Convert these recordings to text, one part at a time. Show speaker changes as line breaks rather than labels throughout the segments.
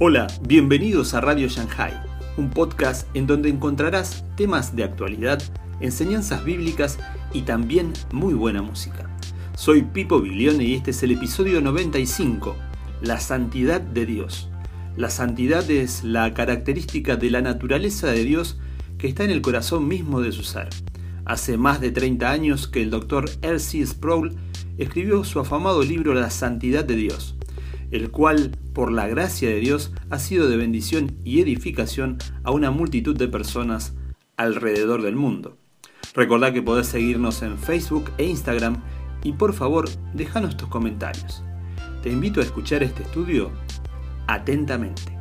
Hola, bienvenidos a Radio Shanghai, un podcast en donde encontrarás temas de actualidad, enseñanzas bíblicas y también muy buena música. Soy Pipo Biglione y este es el episodio 95, La Santidad de Dios. La santidad es la característica de la naturaleza de Dios que está en el corazón mismo de su ser. Hace más de 30 años que el doctor R.C. Sproul escribió su afamado libro La Santidad de Dios el cual, por la gracia de Dios, ha sido de bendición y edificación a una multitud de personas alrededor del mundo. Recordá que podés seguirnos en Facebook e Instagram y por favor, déjanos tus comentarios. Te invito a escuchar este estudio atentamente.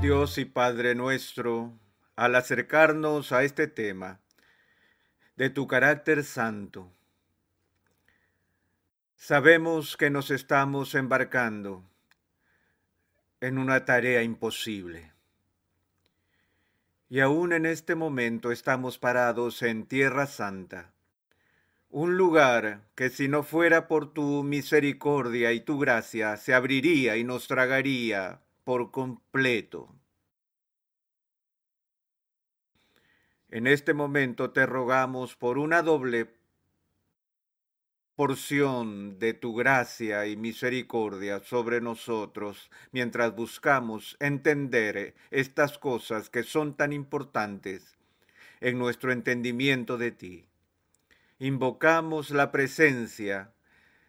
Dios y Padre nuestro, al acercarnos a este tema de tu carácter santo, Sabemos que nos estamos embarcando en una tarea imposible. Y aún en este momento estamos parados en Tierra Santa, un lugar que si no fuera por tu misericordia y tu gracia se abriría y nos tragaría por completo. En este momento te rogamos por una doble porción de tu gracia y misericordia sobre nosotros mientras buscamos entender estas cosas que son tan importantes en nuestro entendimiento de ti. Invocamos la presencia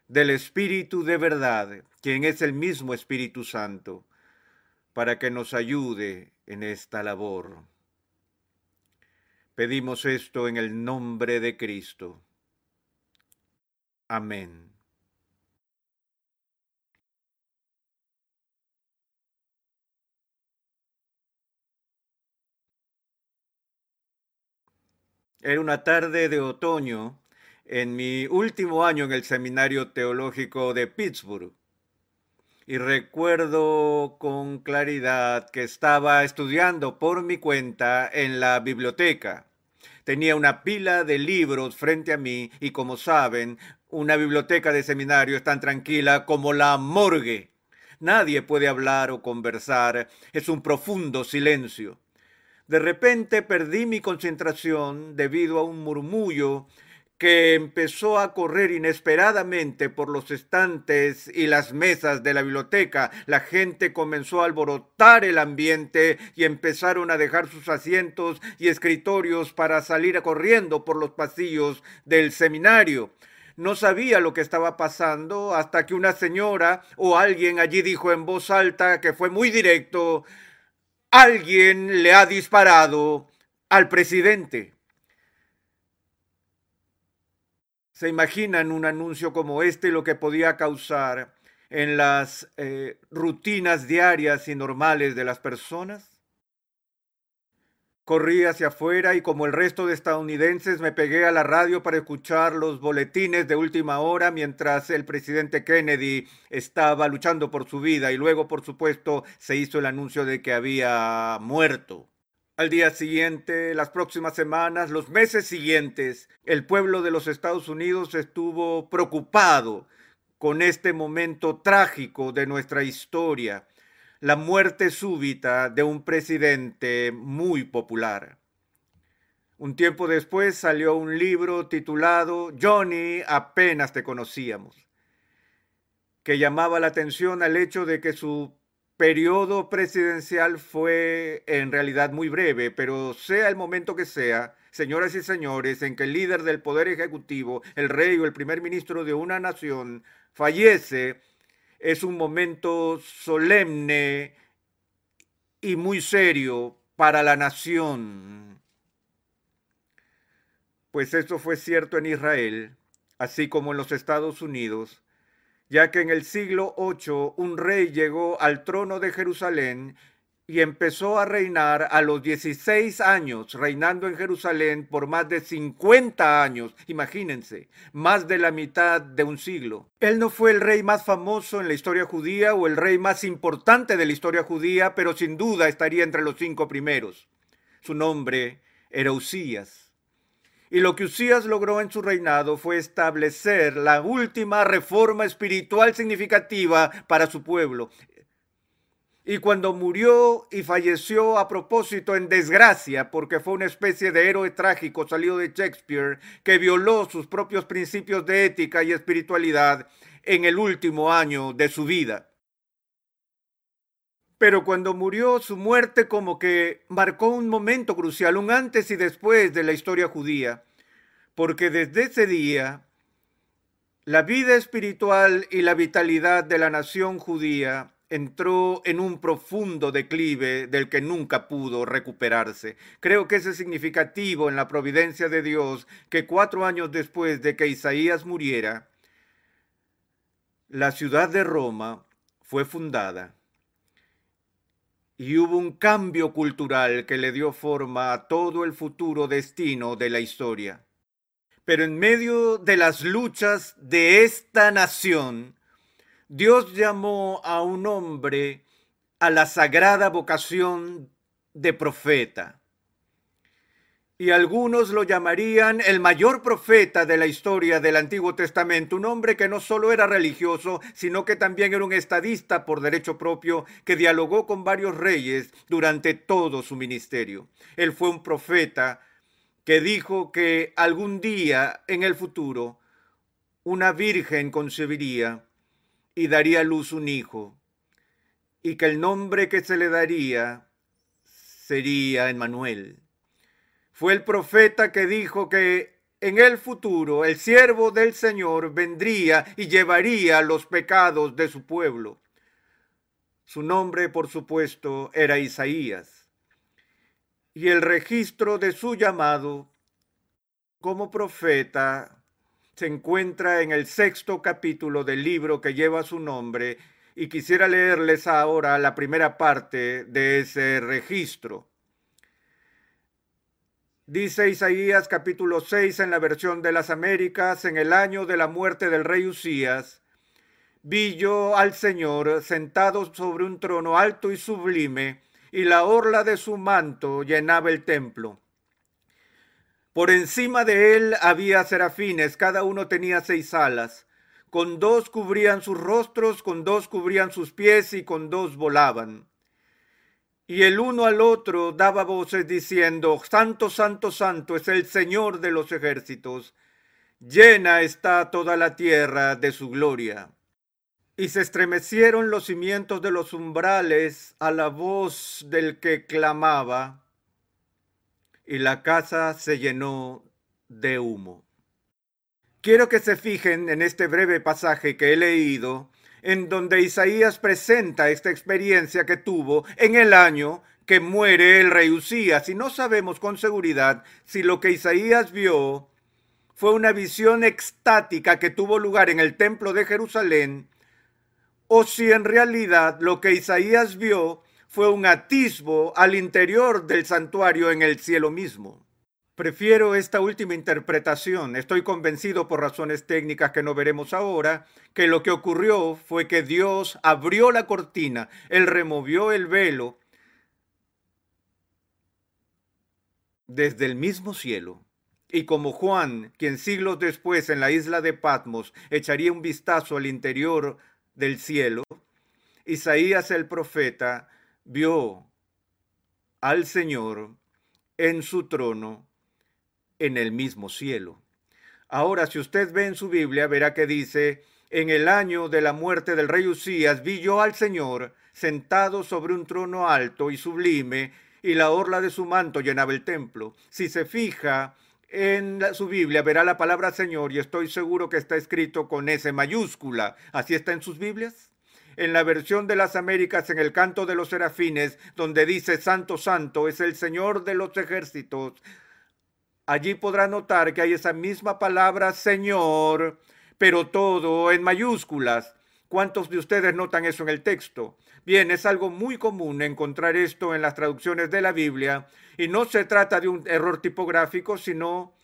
del Espíritu de verdad, quien es el mismo Espíritu Santo, para que nos ayude en esta labor. Pedimos esto en el nombre de Cristo. Amén. Era una tarde de otoño en mi último año en el Seminario Teológico de Pittsburgh. Y recuerdo con claridad que estaba estudiando por mi cuenta en la biblioteca. Tenía una pila de libros frente a mí y como saben, una biblioteca de seminario es tan tranquila como la morgue. Nadie puede hablar o conversar. Es un profundo silencio. De repente perdí mi concentración debido a un murmullo que empezó a correr inesperadamente por los estantes y las mesas de la biblioteca. La gente comenzó a alborotar el ambiente y empezaron a dejar sus asientos y escritorios para salir corriendo por los pasillos del seminario no sabía lo que estaba pasando hasta que una señora o alguien allí dijo en voz alta que fue muy directo, alguien le ha disparado al presidente. ¿Se imaginan un anuncio como este lo que podía causar en las eh, rutinas diarias y normales de las personas? Corrí hacia afuera y como el resto de estadounidenses me pegué a la radio para escuchar los boletines de última hora mientras el presidente Kennedy estaba luchando por su vida y luego, por supuesto, se hizo el anuncio de que había muerto. Al día siguiente, las próximas semanas, los meses siguientes, el pueblo de los Estados Unidos estuvo preocupado con este momento trágico de nuestra historia la muerte súbita de un presidente muy popular. Un tiempo después salió un libro titulado Johnny, apenas te conocíamos, que llamaba la atención al hecho de que su periodo presidencial fue en realidad muy breve, pero sea el momento que sea, señoras y señores, en que el líder del poder ejecutivo, el rey o el primer ministro de una nación, fallece, es un momento solemne y muy serio para la nación. Pues eso fue cierto en Israel, así como en los Estados Unidos, ya que en el siglo VIII un rey llegó al trono de Jerusalén y empezó a reinar a los 16 años, reinando en Jerusalén por más de 50 años, imagínense, más de la mitad de un siglo. Él no fue el rey más famoso en la historia judía o el rey más importante de la historia judía, pero sin duda estaría entre los cinco primeros. Su nombre era Usías. Y lo que Usías logró en su reinado fue establecer la última reforma espiritual significativa para su pueblo. Y cuando murió y falleció a propósito en desgracia, porque fue una especie de héroe trágico salido de Shakespeare, que violó sus propios principios de ética y espiritualidad en el último año de su vida. Pero cuando murió, su muerte como que marcó un momento crucial, un antes y después de la historia judía, porque desde ese día la vida espiritual y la vitalidad de la nación judía entró en un profundo declive del que nunca pudo recuperarse. Creo que es significativo en la providencia de Dios que cuatro años después de que Isaías muriera, la ciudad de Roma fue fundada y hubo un cambio cultural que le dio forma a todo el futuro destino de la historia. Pero en medio de las luchas de esta nación, Dios llamó a un hombre a la sagrada vocación de profeta y algunos lo llamarían el mayor profeta de la historia del Antiguo Testamento, un hombre que no solo era religioso, sino que también era un estadista por derecho propio, que dialogó con varios reyes durante todo su ministerio. Él fue un profeta que dijo que algún día en el futuro una virgen concebiría y daría a luz un hijo, y que el nombre que se le daría sería Emmanuel fue el profeta que dijo que en el futuro el siervo del Señor vendría y llevaría los pecados de su pueblo. Su nombre, por supuesto, era Isaías. Y el registro de su llamado como profeta se encuentra en el sexto capítulo del libro que lleva su nombre y quisiera leerles ahora la primera parte de ese registro. Dice Isaías capítulo 6 en la versión de las Américas, en el año de la muerte del rey Usías, vi yo al Señor sentado sobre un trono alto y sublime, y la orla de su manto llenaba el templo. Por encima de él había serafines, cada uno tenía seis alas. Con dos cubrían sus rostros, con dos cubrían sus pies y con dos volaban. Y el uno al otro daba voces diciendo, Santo, Santo, Santo es el Señor de los ejércitos, llena está toda la tierra de su gloria. Y se estremecieron los cimientos de los umbrales a la voz del que clamaba, y la casa se llenó de humo. Quiero que se fijen en este breve pasaje que he leído en donde Isaías presenta esta experiencia que tuvo en el año que muere el rey Usías. Y no sabemos con seguridad si lo que Isaías vio fue una visión extática que tuvo lugar en el templo de Jerusalén, o si en realidad lo que Isaías vio fue un atisbo al interior del santuario en el cielo mismo. Prefiero esta última interpretación. Estoy convencido por razones técnicas que no veremos ahora, que lo que ocurrió fue que Dios abrió la cortina, Él removió el velo desde el mismo cielo. Y como Juan, quien siglos después en la isla de Patmos echaría un vistazo al interior del cielo, Isaías el profeta vio al Señor en su trono en el mismo cielo. Ahora, si usted ve en su Biblia, verá que dice, en el año de la muerte del rey Usías, vi yo al Señor sentado sobre un trono alto y sublime, y la orla de su manto llenaba el templo. Si se fija en su Biblia, verá la palabra Señor, y estoy seguro que está escrito con S mayúscula. ¿Así está en sus Biblias? En la versión de las Américas, en el canto de los serafines, donde dice Santo, Santo, es el Señor de los ejércitos. Allí podrá notar que hay esa misma palabra Señor, pero todo en mayúsculas. ¿Cuántos de ustedes notan eso en el texto? Bien, es algo muy común encontrar esto en las traducciones de la Biblia y no se trata de un error tipográfico, sino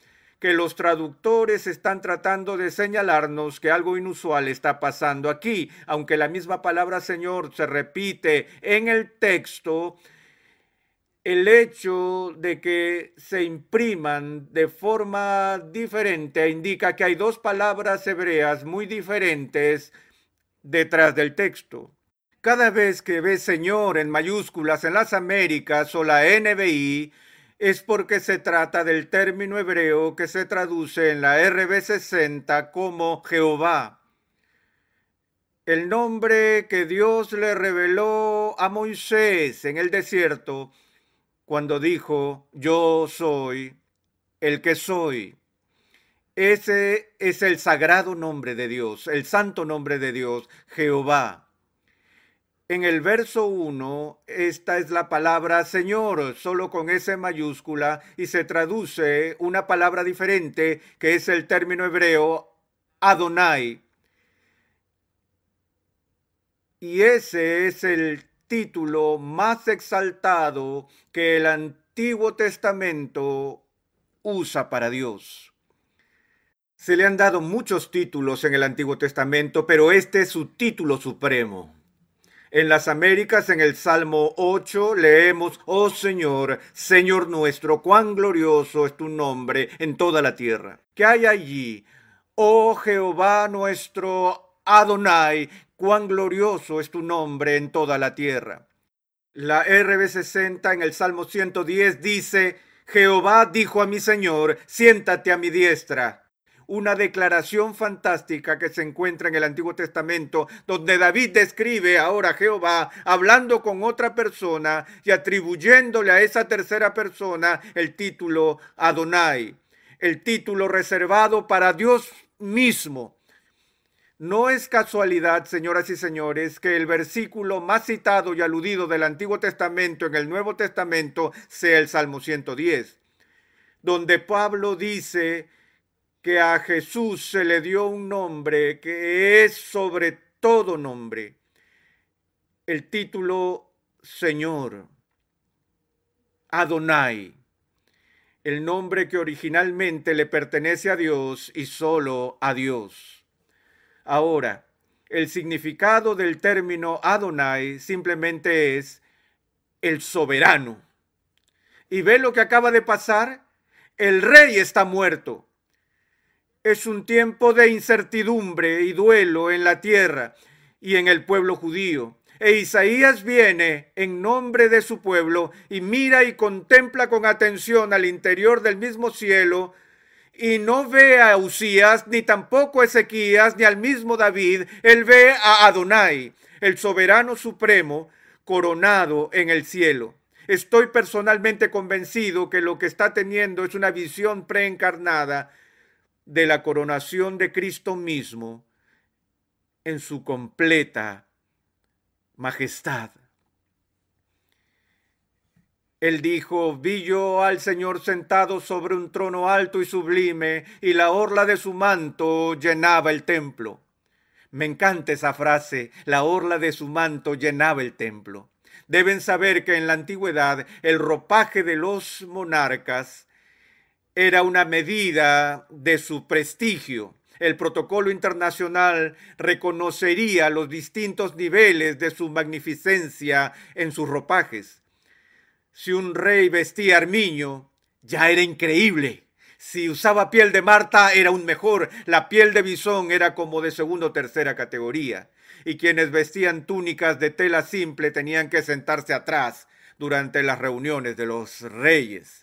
que los traductores están tratando de señalarnos que algo inusual está pasando aquí. Aunque la misma palabra Señor se repite en el texto, el hecho de que se impriman de forma diferente indica que hay dos palabras hebreas muy diferentes detrás del texto. Cada vez que ves Señor en mayúsculas en las Américas o la NBI, es porque se trata del término hebreo que se traduce en la RB60 como Jehová. El nombre que Dios le reveló a Moisés en el desierto cuando dijo, yo soy el que soy. Ese es el sagrado nombre de Dios, el santo nombre de Dios, Jehová. En el verso 1, esta es la palabra Señor, solo con S mayúscula, y se traduce una palabra diferente, que es el término hebreo Adonai. Y ese es el título más exaltado que el Antiguo Testamento usa para Dios. Se le han dado muchos títulos en el Antiguo Testamento, pero este es su título supremo. En las Américas, en el Salmo 8, leemos, Oh Señor, Señor nuestro, cuán glorioso es tu nombre en toda la tierra. ¿Qué hay allí? Oh Jehová nuestro Adonai, cuán glorioso es tu nombre en toda la tierra. La RB60 en el Salmo 110 dice, Jehová dijo a mi Señor, siéntate a mi diestra una declaración fantástica que se encuentra en el Antiguo Testamento, donde David describe ahora a Jehová hablando con otra persona y atribuyéndole a esa tercera persona el título Adonai, el título reservado para Dios mismo. No es casualidad, señoras y señores, que el versículo más citado y aludido del Antiguo Testamento en el Nuevo Testamento sea el Salmo 110, donde Pablo dice, que a Jesús se le dio un nombre que es sobre todo nombre, el título Señor, Adonai, el nombre que originalmente le pertenece a Dios y solo a Dios. Ahora, el significado del término Adonai simplemente es el soberano. Y ve lo que acaba de pasar. El rey está muerto es un tiempo de incertidumbre y duelo en la tierra y en el pueblo judío. E Isaías viene en nombre de su pueblo y mira y contempla con atención al interior del mismo cielo y no ve a Usías, ni tampoco a Ezequías, ni al mismo David. Él ve a Adonai, el soberano supremo, coronado en el cielo. Estoy personalmente convencido que lo que está teniendo es una visión preencarnada de la coronación de Cristo mismo en su completa majestad. Él dijo, vi yo al Señor sentado sobre un trono alto y sublime, y la orla de su manto llenaba el templo. Me encanta esa frase, la orla de su manto llenaba el templo. Deben saber que en la antigüedad el ropaje de los monarcas era una medida de su prestigio. El protocolo internacional reconocería los distintos niveles de su magnificencia en sus ropajes. Si un rey vestía armiño, ya era increíble. Si usaba piel de Marta, era un mejor. La piel de bisón era como de segunda o tercera categoría. Y quienes vestían túnicas de tela simple tenían que sentarse atrás durante las reuniones de los reyes.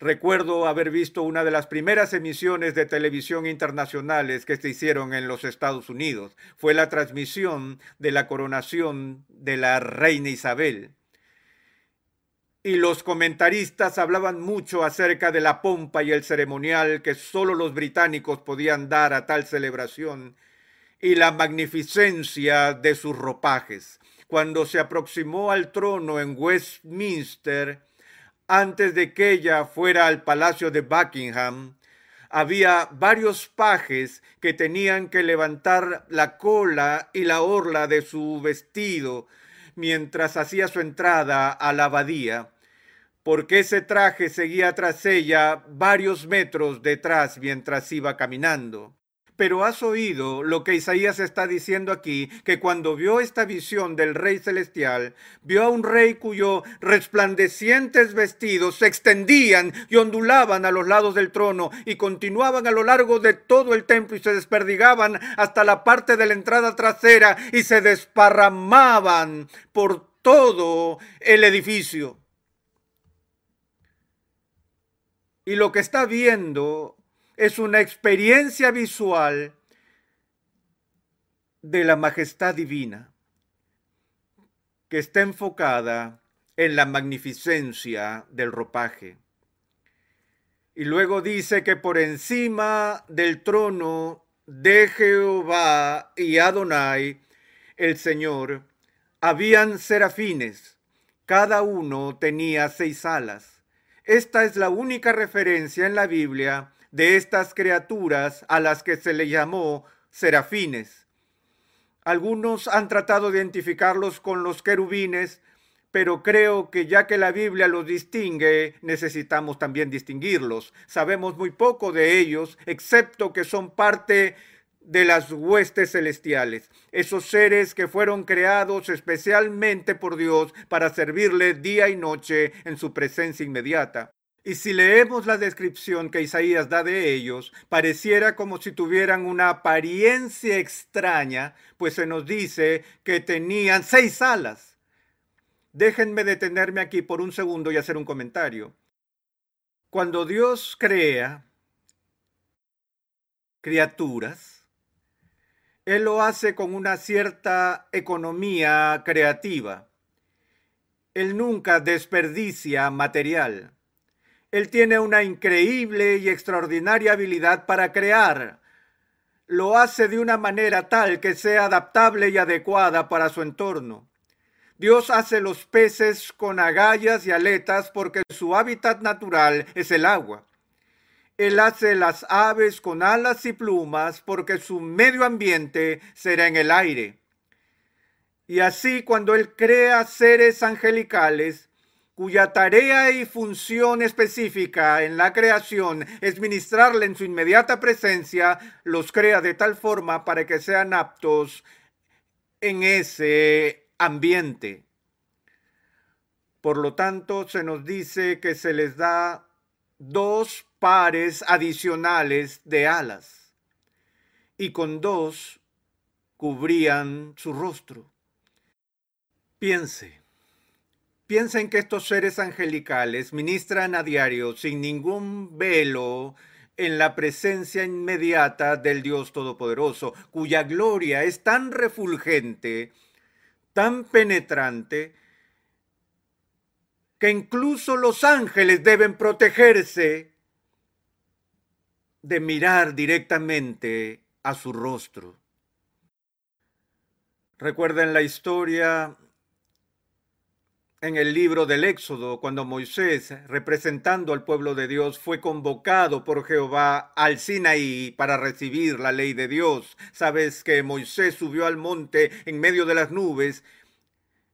Recuerdo haber visto una de las primeras emisiones de televisión internacionales que se hicieron en los Estados Unidos. Fue la transmisión de la coronación de la reina Isabel. Y los comentaristas hablaban mucho acerca de la pompa y el ceremonial que solo los británicos podían dar a tal celebración y la magnificencia de sus ropajes. Cuando se aproximó al trono en Westminster, antes de que ella fuera al palacio de Buckingham, había varios pajes que tenían que levantar la cola y la orla de su vestido mientras hacía su entrada a la abadía, porque ese traje seguía tras ella varios metros detrás mientras iba caminando. Pero has oído lo que Isaías está diciendo aquí, que cuando vio esta visión del Rey Celestial, vio a un rey cuyo resplandecientes vestidos se extendían y ondulaban a los lados del trono y continuaban a lo largo de todo el templo y se desperdigaban hasta la parte de la entrada trasera y se desparramaban por todo el edificio. Y lo que está viendo es una experiencia visual de la majestad divina que está enfocada en la magnificencia del ropaje. Y luego dice que por encima del trono de Jehová y Adonai, el Señor, habían serafines. Cada uno tenía seis alas. Esta es la única referencia en la Biblia de estas criaturas a las que se le llamó serafines. Algunos han tratado de identificarlos con los querubines, pero creo que ya que la Biblia los distingue, necesitamos también distinguirlos. Sabemos muy poco de ellos, excepto que son parte de las huestes celestiales, esos seres que fueron creados especialmente por Dios para servirle día y noche en su presencia inmediata. Y si leemos la descripción que Isaías da de ellos, pareciera como si tuvieran una apariencia extraña, pues se nos dice que tenían seis alas. Déjenme detenerme aquí por un segundo y hacer un comentario. Cuando Dios crea criaturas, Él lo hace con una cierta economía creativa. Él nunca desperdicia material. Él tiene una increíble y extraordinaria habilidad para crear. Lo hace de una manera tal que sea adaptable y adecuada para su entorno. Dios hace los peces con agallas y aletas porque su hábitat natural es el agua. Él hace las aves con alas y plumas porque su medio ambiente será en el aire. Y así cuando Él crea seres angelicales, cuya tarea y función específica en la creación es ministrarle en su inmediata presencia, los crea de tal forma para que sean aptos en ese ambiente. Por lo tanto, se nos dice que se les da dos pares adicionales de alas y con dos cubrían su rostro. Piense, Piensen que estos seres angelicales ministran a diario sin ningún velo en la presencia inmediata del Dios Todopoderoso, cuya gloria es tan refulgente, tan penetrante, que incluso los ángeles deben protegerse de mirar directamente a su rostro. Recuerden la historia en el libro del Éxodo, cuando Moisés, representando al pueblo de Dios, fue convocado por Jehová al Sinaí para recibir la ley de Dios. Sabes que Moisés subió al monte en medio de las nubes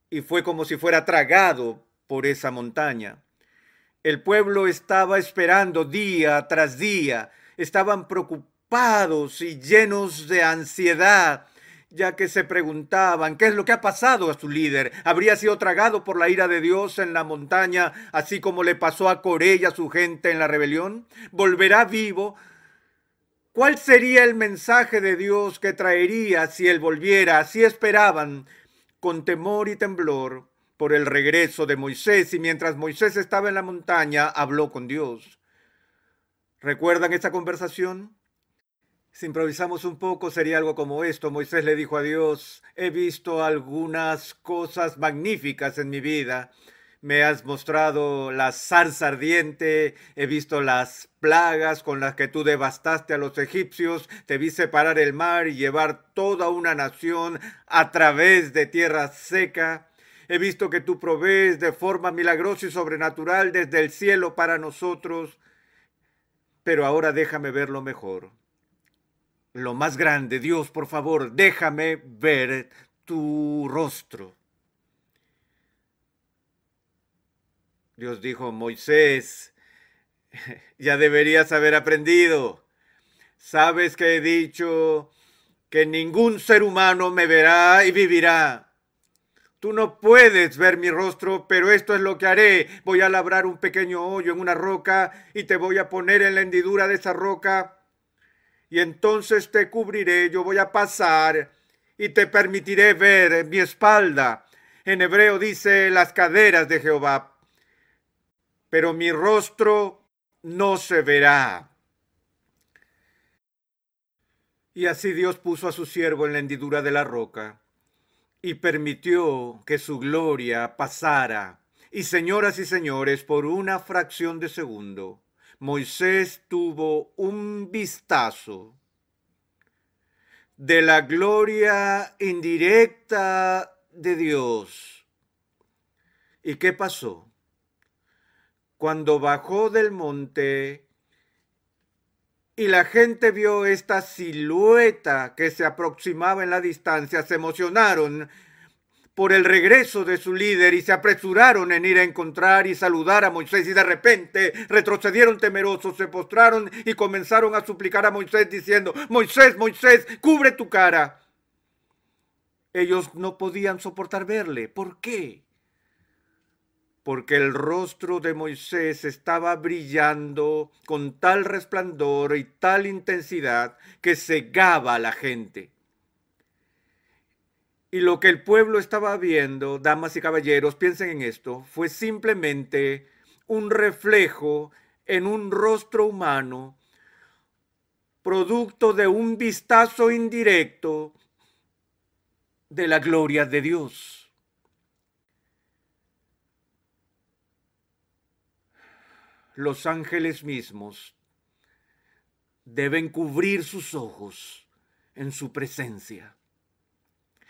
y fue como si fuera tragado por esa montaña. El pueblo estaba esperando día tras día, estaban preocupados y llenos de ansiedad ya que se preguntaban qué es lo que ha pasado a su líder. ¿Habría sido tragado por la ira de Dios en la montaña, así como le pasó a Coré y a su gente en la rebelión? ¿Volverá vivo? ¿Cuál sería el mensaje de Dios que traería si él volviera? Así esperaban, con temor y temblor, por el regreso de Moisés, y mientras Moisés estaba en la montaña, habló con Dios. ¿Recuerdan esa conversación? Si improvisamos un poco, sería algo como esto. Moisés le dijo a Dios, he visto algunas cosas magníficas en mi vida. Me has mostrado la zarza ardiente, he visto las plagas con las que tú devastaste a los egipcios, te vi separar el mar y llevar toda una nación a través de tierra seca. He visto que tú provees de forma milagrosa y sobrenatural desde el cielo para nosotros. Pero ahora déjame verlo mejor lo más grande, Dios, por favor, déjame ver tu rostro. Dios dijo, Moisés, ya deberías haber aprendido. Sabes que he dicho que ningún ser humano me verá y vivirá. Tú no puedes ver mi rostro, pero esto es lo que haré. Voy a labrar un pequeño hoyo en una roca y te voy a poner en la hendidura de esa roca. Y entonces te cubriré, yo voy a pasar y te permitiré ver mi espalda. En hebreo dice las caderas de Jehová. Pero mi rostro no se verá. Y así Dios puso a su siervo en la hendidura de la roca y permitió que su gloria pasara. Y señoras y señores, por una fracción de segundo, Moisés tuvo un vistazo de la gloria indirecta de Dios. ¿Y qué pasó? Cuando bajó del monte, y la gente vio esta silueta que se aproximaba en la distancia, se emocionaron por el regreso de su líder y se apresuraron en ir a encontrar y saludar a Moisés y de repente retrocedieron temerosos, se postraron y comenzaron a suplicar a Moisés diciendo, Moisés, Moisés, cubre tu cara. Ellos no podían soportar verle. ¿Por qué? porque el rostro de Moisés estaba brillando con tal resplandor y tal intensidad que cegaba a la gente. Y lo que el pueblo estaba viendo, damas y caballeros, piensen en esto, fue simplemente un reflejo en un rostro humano, producto de un vistazo indirecto de la gloria de Dios. los ángeles mismos deben cubrir sus ojos en su presencia.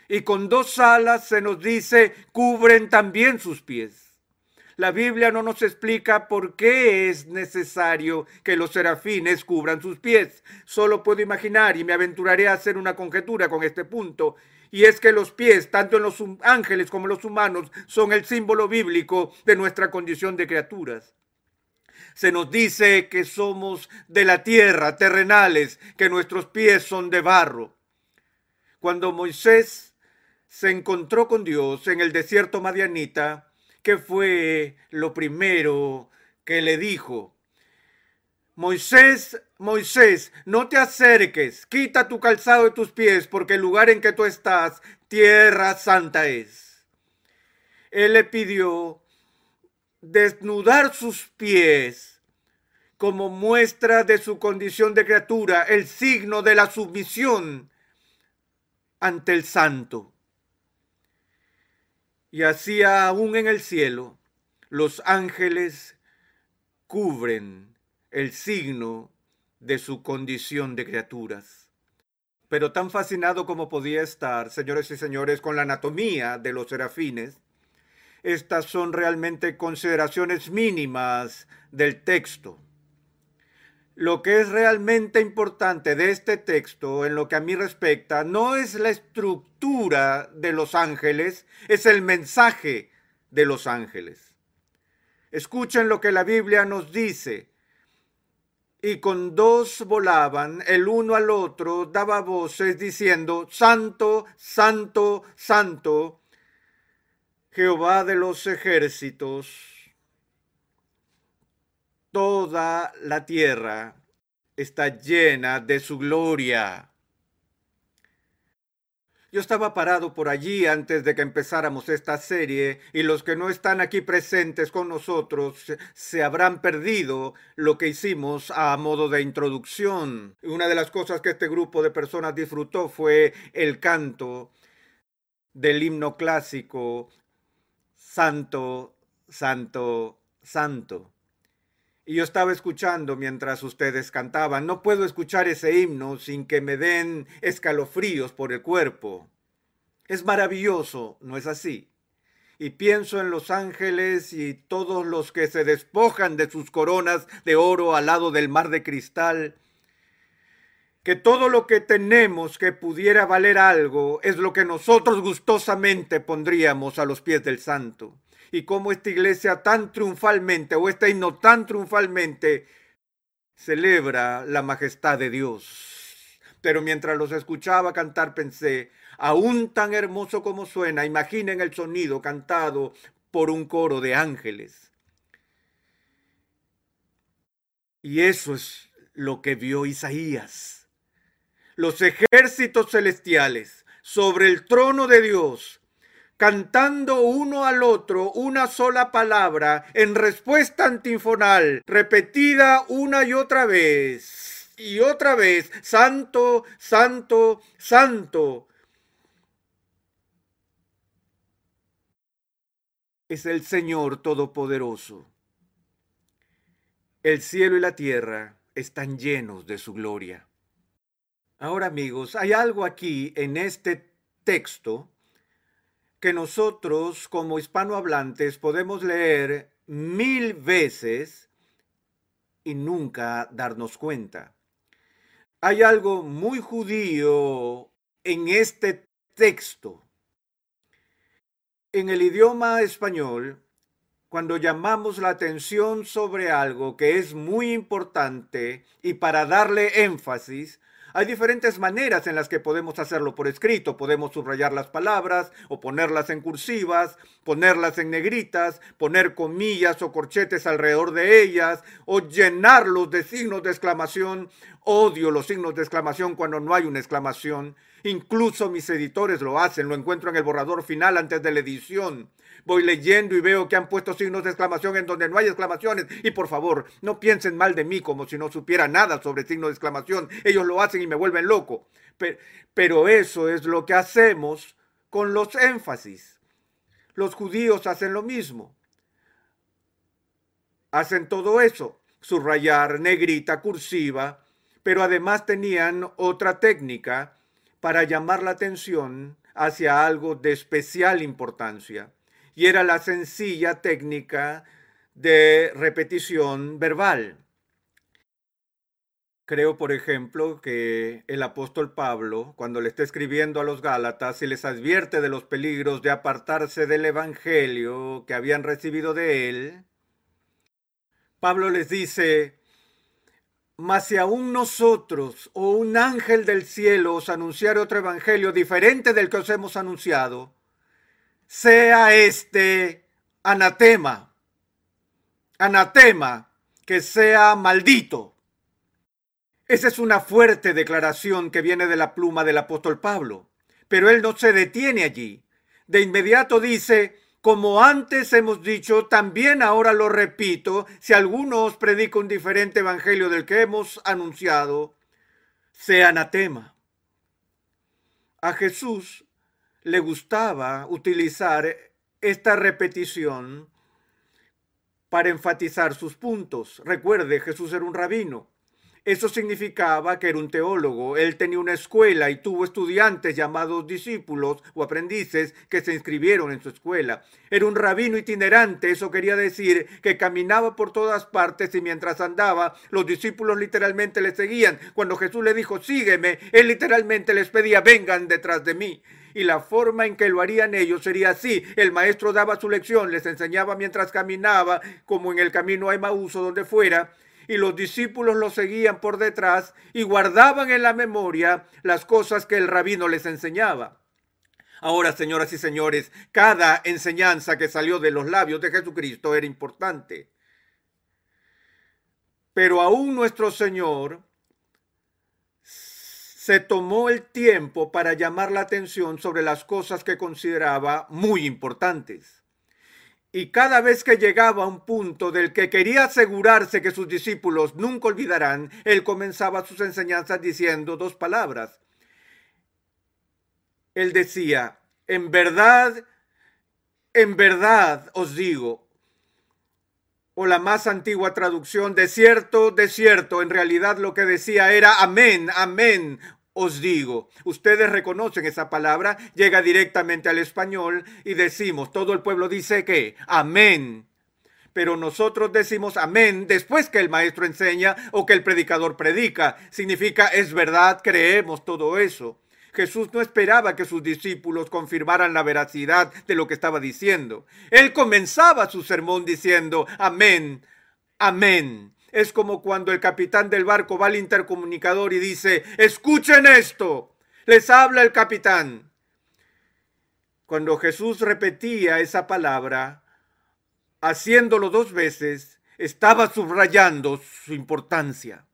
Y con dos alas se nos dice, cubren también sus pies. La Biblia no nos explica por qué es necesario que los serafines cubran sus pies. Solo puedo imaginar y me aventuraré a hacer una conjetura con este punto. Y es que los pies, tanto en los ángeles como en los humanos, son el símbolo bíblico de nuestra condición de criaturas se nos dice que somos de la tierra, terrenales, que nuestros pies son de barro. Cuando Moisés se encontró con Dios en el desierto madianita, ¿qué fue lo primero que le dijo? Moisés, Moisés, no te acerques, quita tu calzado de tus pies, porque el lugar en que tú estás, tierra santa es. Él le pidió desnudar sus pies como muestra de su condición de criatura, el signo de la sumisión ante el santo. Y así aún en el cielo, los ángeles cubren el signo de su condición de criaturas. Pero tan fascinado como podía estar, señores y señores, con la anatomía de los serafines, estas son realmente consideraciones mínimas del texto. Lo que es realmente importante de este texto, en lo que a mí respecta, no es la estructura de los ángeles, es el mensaje de los ángeles. Escuchen lo que la Biblia nos dice. Y con dos volaban, el uno al otro daba voces diciendo, Santo, Santo, Santo Jehová de los ejércitos, toda la tierra está llena de su gloria. Yo estaba parado por allí antes de que empezáramos esta serie y los que no están aquí presentes con nosotros se habrán perdido lo que hicimos a modo de introducción. Una de las cosas que este grupo de personas disfrutó fue el canto del himno clásico Santo, Santo, Santo. Y yo estaba escuchando mientras ustedes cantaban. No puedo escuchar ese himno sin que me den escalofríos por el cuerpo. Es maravilloso, ¿no es así? Y pienso en los ángeles y todos los que se despojan de sus coronas de oro al lado del mar de cristal. Que todo lo que tenemos que pudiera valer algo es lo que nosotros gustosamente pondríamos a los pies del santo y cómo esta iglesia tan triunfalmente o este himno tan triunfalmente celebra la majestad de Dios. Pero mientras los escuchaba cantar pensé, aún tan hermoso como suena, imaginen el sonido cantado por un coro de ángeles. Y eso es lo que vio Isaías. Los ejércitos celestiales sobre el trono de Dios, cantando uno al otro una sola palabra en respuesta antifonal, repetida una y otra vez. Y otra vez, santo, santo, santo. Es el Señor Todopoderoso. El cielo y la tierra están llenos de su gloria. Ahora amigos, hay algo aquí en este texto que nosotros como hispanohablantes podemos leer mil veces y nunca darnos cuenta. Hay algo muy judío en este texto. En el idioma español cuando llamamos la atención sobre algo que es muy importante y para darle énfasis, hay diferentes maneras en las que podemos hacerlo por escrito. Podemos subrayar las palabras o ponerlas en cursivas, ponerlas en negritas, poner comillas o corchetes alrededor de ellas o llenarlos de signos de exclamación. Odio los signos de exclamación cuando no hay una exclamación. Incluso mis editores lo hacen, lo encuentro en el borrador final antes de la edición voy leyendo y veo que han puesto signos de exclamación en donde no hay exclamaciones. Y por favor, no piensen mal de mí como si no supiera nada sobre signos de exclamación. Ellos lo hacen y me vuelven loco. Pero, pero eso es lo que hacemos con los énfasis. Los judíos hacen lo mismo. Hacen todo eso, subrayar, negrita, cursiva, pero además tenían otra técnica para llamar la atención hacia algo de especial importancia y era la sencilla técnica de repetición verbal. Creo, por ejemplo, que el apóstol Pablo, cuando le está escribiendo a los Gálatas y les advierte de los peligros de apartarse del Evangelio que habían recibido de él, Pablo les dice, mas si aún nosotros o un ángel del cielo os anunciare otro Evangelio diferente del que os hemos anunciado, sea este anatema, anatema, que sea maldito. Esa es una fuerte declaración que viene de la pluma del apóstol Pablo, pero él no se detiene allí. De inmediato dice, como antes hemos dicho, también ahora lo repito, si alguno os predica un diferente evangelio del que hemos anunciado, sea anatema. A Jesús le gustaba utilizar esta repetición para enfatizar sus puntos. Recuerde, Jesús era un rabino. Eso significaba que era un teólogo. Él tenía una escuela y tuvo estudiantes llamados discípulos o aprendices que se inscribieron en su escuela. Era un rabino itinerante. Eso quería decir que caminaba por todas partes y mientras andaba, los discípulos literalmente le seguían. Cuando Jesús le dijo, sígueme, él literalmente les pedía, vengan detrás de mí y la forma en que lo harían ellos sería así. El maestro daba su lección, les enseñaba mientras caminaba, como en el camino a Emaús o donde fuera, y los discípulos lo seguían por detrás y guardaban en la memoria las cosas que el rabino les enseñaba. Ahora, señoras y señores, cada enseñanza que salió de los labios de Jesucristo era importante. Pero aún nuestro Señor se tomó el tiempo para llamar la atención sobre las cosas que consideraba muy importantes. Y cada vez que llegaba a un punto del que quería asegurarse que sus discípulos nunca olvidarán, él comenzaba sus enseñanzas diciendo dos palabras. Él decía, en verdad, en verdad os digo, o la más antigua traducción, de cierto, de cierto, en realidad lo que decía era amén, amén, os digo. Ustedes reconocen esa palabra, llega directamente al español y decimos, todo el pueblo dice que, amén. Pero nosotros decimos amén después que el maestro enseña o que el predicador predica. Significa es verdad, creemos todo eso. Jesús no esperaba que sus discípulos confirmaran la veracidad de lo que estaba diciendo. Él comenzaba su sermón diciendo, amén, amén. Es como cuando el capitán del barco va al intercomunicador y dice, escuchen esto, les habla el capitán. Cuando Jesús repetía esa palabra, haciéndolo dos veces, estaba subrayando su importancia.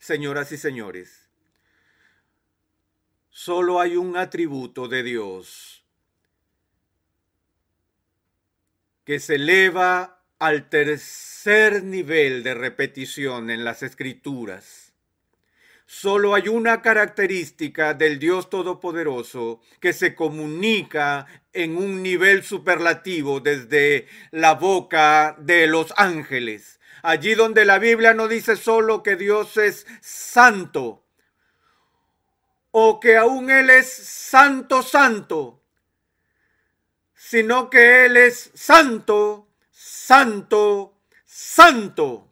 Señoras y señores, solo hay un atributo de Dios que se eleva al tercer nivel de repetición en las escrituras. Solo hay una característica del Dios Todopoderoso que se comunica en un nivel superlativo desde la boca de los ángeles. Allí donde la Biblia no dice solo que Dios es santo o que aún Él es santo, santo, sino que Él es santo, santo, santo.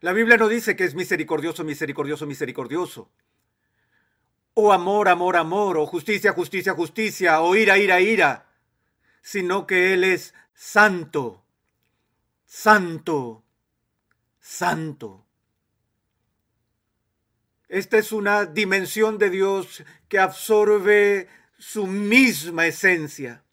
La Biblia no dice que es misericordioso, misericordioso, misericordioso. O amor, amor, amor, o justicia, justicia, justicia, o ira, ira, ira, sino que Él es santo, santo, santo. Esta es una dimensión de Dios que absorbe su misma esencia.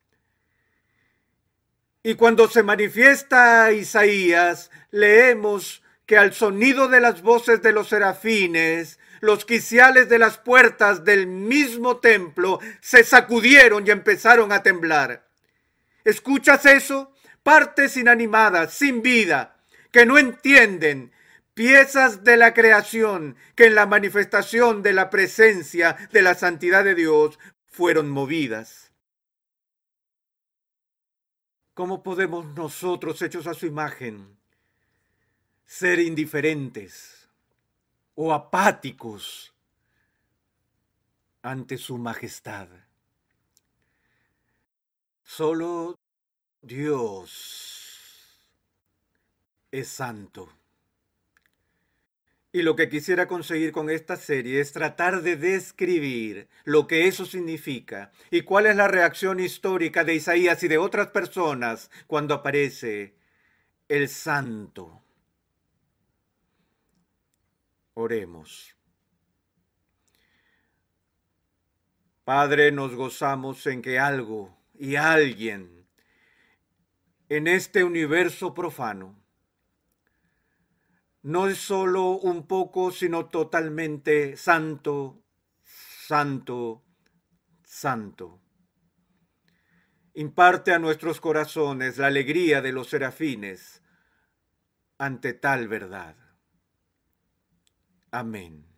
Y cuando se manifiesta Isaías, leemos que al sonido de las voces de los serafines, los quiciales de las puertas del mismo templo se sacudieron y empezaron a temblar. ¿Escuchas eso? Partes inanimadas, sin vida, que no entienden, piezas de la creación que en la manifestación de la presencia de la santidad de Dios fueron movidas. ¿Cómo podemos nosotros, hechos a su imagen, ser indiferentes o apáticos ante su majestad? Solo Dios es santo. Y lo que quisiera conseguir con esta serie es tratar de describir lo que eso significa y cuál es la reacción histórica de Isaías y de otras personas cuando aparece el santo. Oremos. Padre, nos gozamos en que algo y alguien en este universo profano no es solo un poco, sino totalmente santo, santo, santo. Imparte a nuestros corazones la alegría de los serafines ante tal verdad. Amén.